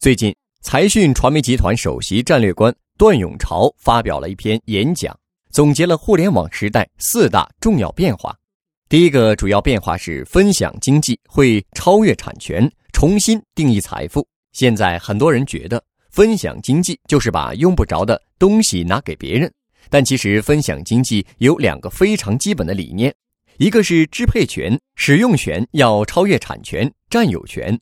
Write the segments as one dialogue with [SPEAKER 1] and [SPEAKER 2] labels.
[SPEAKER 1] 最近，财讯传媒集团首席战略官段永朝发表了一篇演讲，总结了互联网时代四大重要变化。第一个主要变化是分享经济会超越产权，重新定义财富。现在很多人觉得分享经济就是把用不着的东西拿给别人，但其实分享经济有两个非常基本的理念，一个是支配权、使用权要超越产权、占有权。《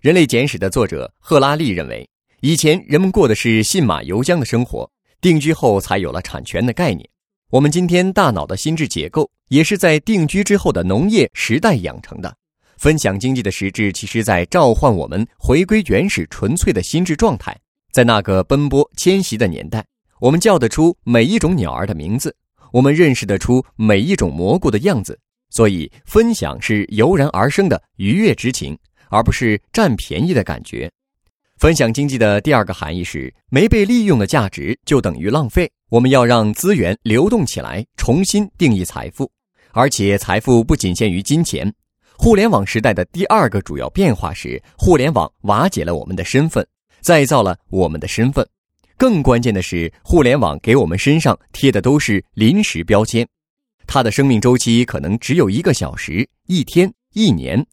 [SPEAKER 1] 人类简史》的作者赫拉利认为，以前人们过的是信马由缰的生活，定居后才有了产权的概念。我们今天大脑的心智结构也是在定居之后的农业时代养成的。分享经济的实质，其实在召唤我们回归原始纯粹的心智状态。在那个奔波迁徙的年代，我们叫得出每一种鸟儿的名字，我们认识得出每一种蘑菇的样子。所以，分享是油然而生的愉悦之情。而不是占便宜的感觉。分享经济的第二个含义是，没被利用的价值就等于浪费。我们要让资源流动起来，重新定义财富，而且财富不仅限于金钱。互联网时代的第二个主要变化是，互联网瓦解了我们的身份，再造了我们的身份。更关键的是，互联网给我们身上贴的都是临时标签，它的生命周期可能只有一个小时、一天、一年。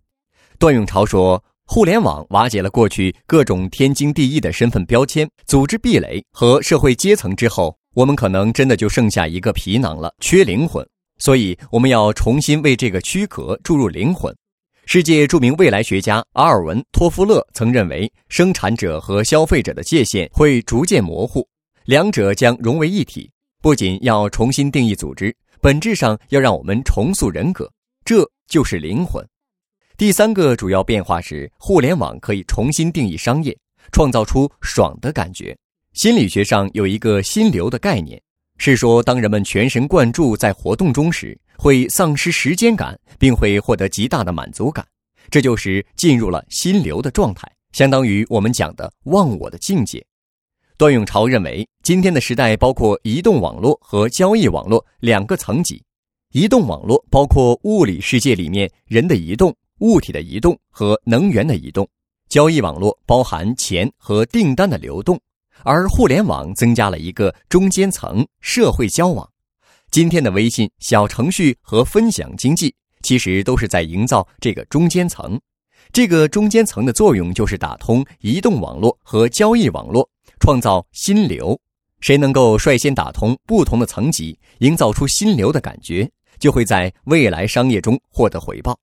[SPEAKER 1] 段永潮说：“互联网瓦解了过去各种天经地义的身份标签、组织壁垒和社会阶层之后，我们可能真的就剩下一个皮囊了，缺灵魂。所以，我们要重新为这个躯壳注入灵魂。”世界著名未来学家阿尔文·托夫勒曾认为，生产者和消费者的界限会逐渐模糊，两者将融为一体。不仅要重新定义组织，本质上要让我们重塑人格，这就是灵魂。第三个主要变化是，互联网可以重新定义商业，创造出爽的感觉。心理学上有一个心流的概念，是说当人们全神贯注在活动中时，会丧失时间感，并会获得极大的满足感。这就是进入了心流的状态，相当于我们讲的忘我的境界。段永朝认为，今天的时代包括移动网络和交易网络两个层级。移动网络包括物理世界里面人的移动。物体的移动和能源的移动，交易网络包含钱和订单的流动，而互联网增加了一个中间层——社会交往。今天的微信、小程序和分享经济，其实都是在营造这个中间层。这个中间层的作用就是打通移动网络和交易网络，创造心流。谁能够率先打通不同的层级，营造出心流的感觉，就会在未来商业中获得回报。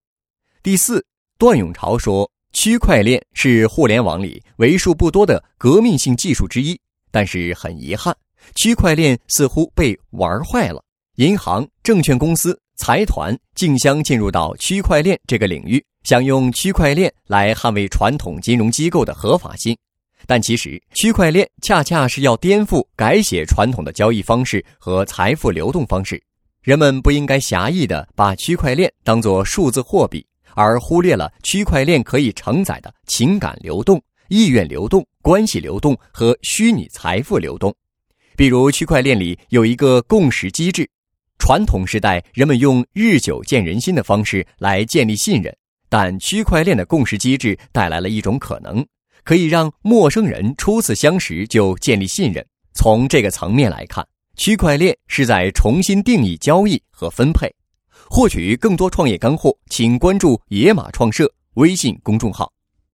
[SPEAKER 1] 第四，段永潮说，区块链是互联网里为数不多的革命性技术之一。但是很遗憾，区块链似乎被玩坏了。银行、证券公司、财团竞相进入到区块链这个领域，想用区块链来捍卫传统金融机构的合法性。但其实，区块链恰恰是要颠覆、改写传统的交易方式和财富流动方式。人们不应该狭义的把区块链当作数字货币。而忽略了区块链可以承载的情感流动、意愿流动、关系流动和虚拟财富流动。比如，区块链里有一个共识机制。传统时代，人们用日久见人心的方式来建立信任，但区块链的共识机制带来了一种可能，可以让陌生人初次相识就建立信任。从这个层面来看，区块链是在重新定义交易和分配。获取更多创业干货，请关注野马创社微信公众号。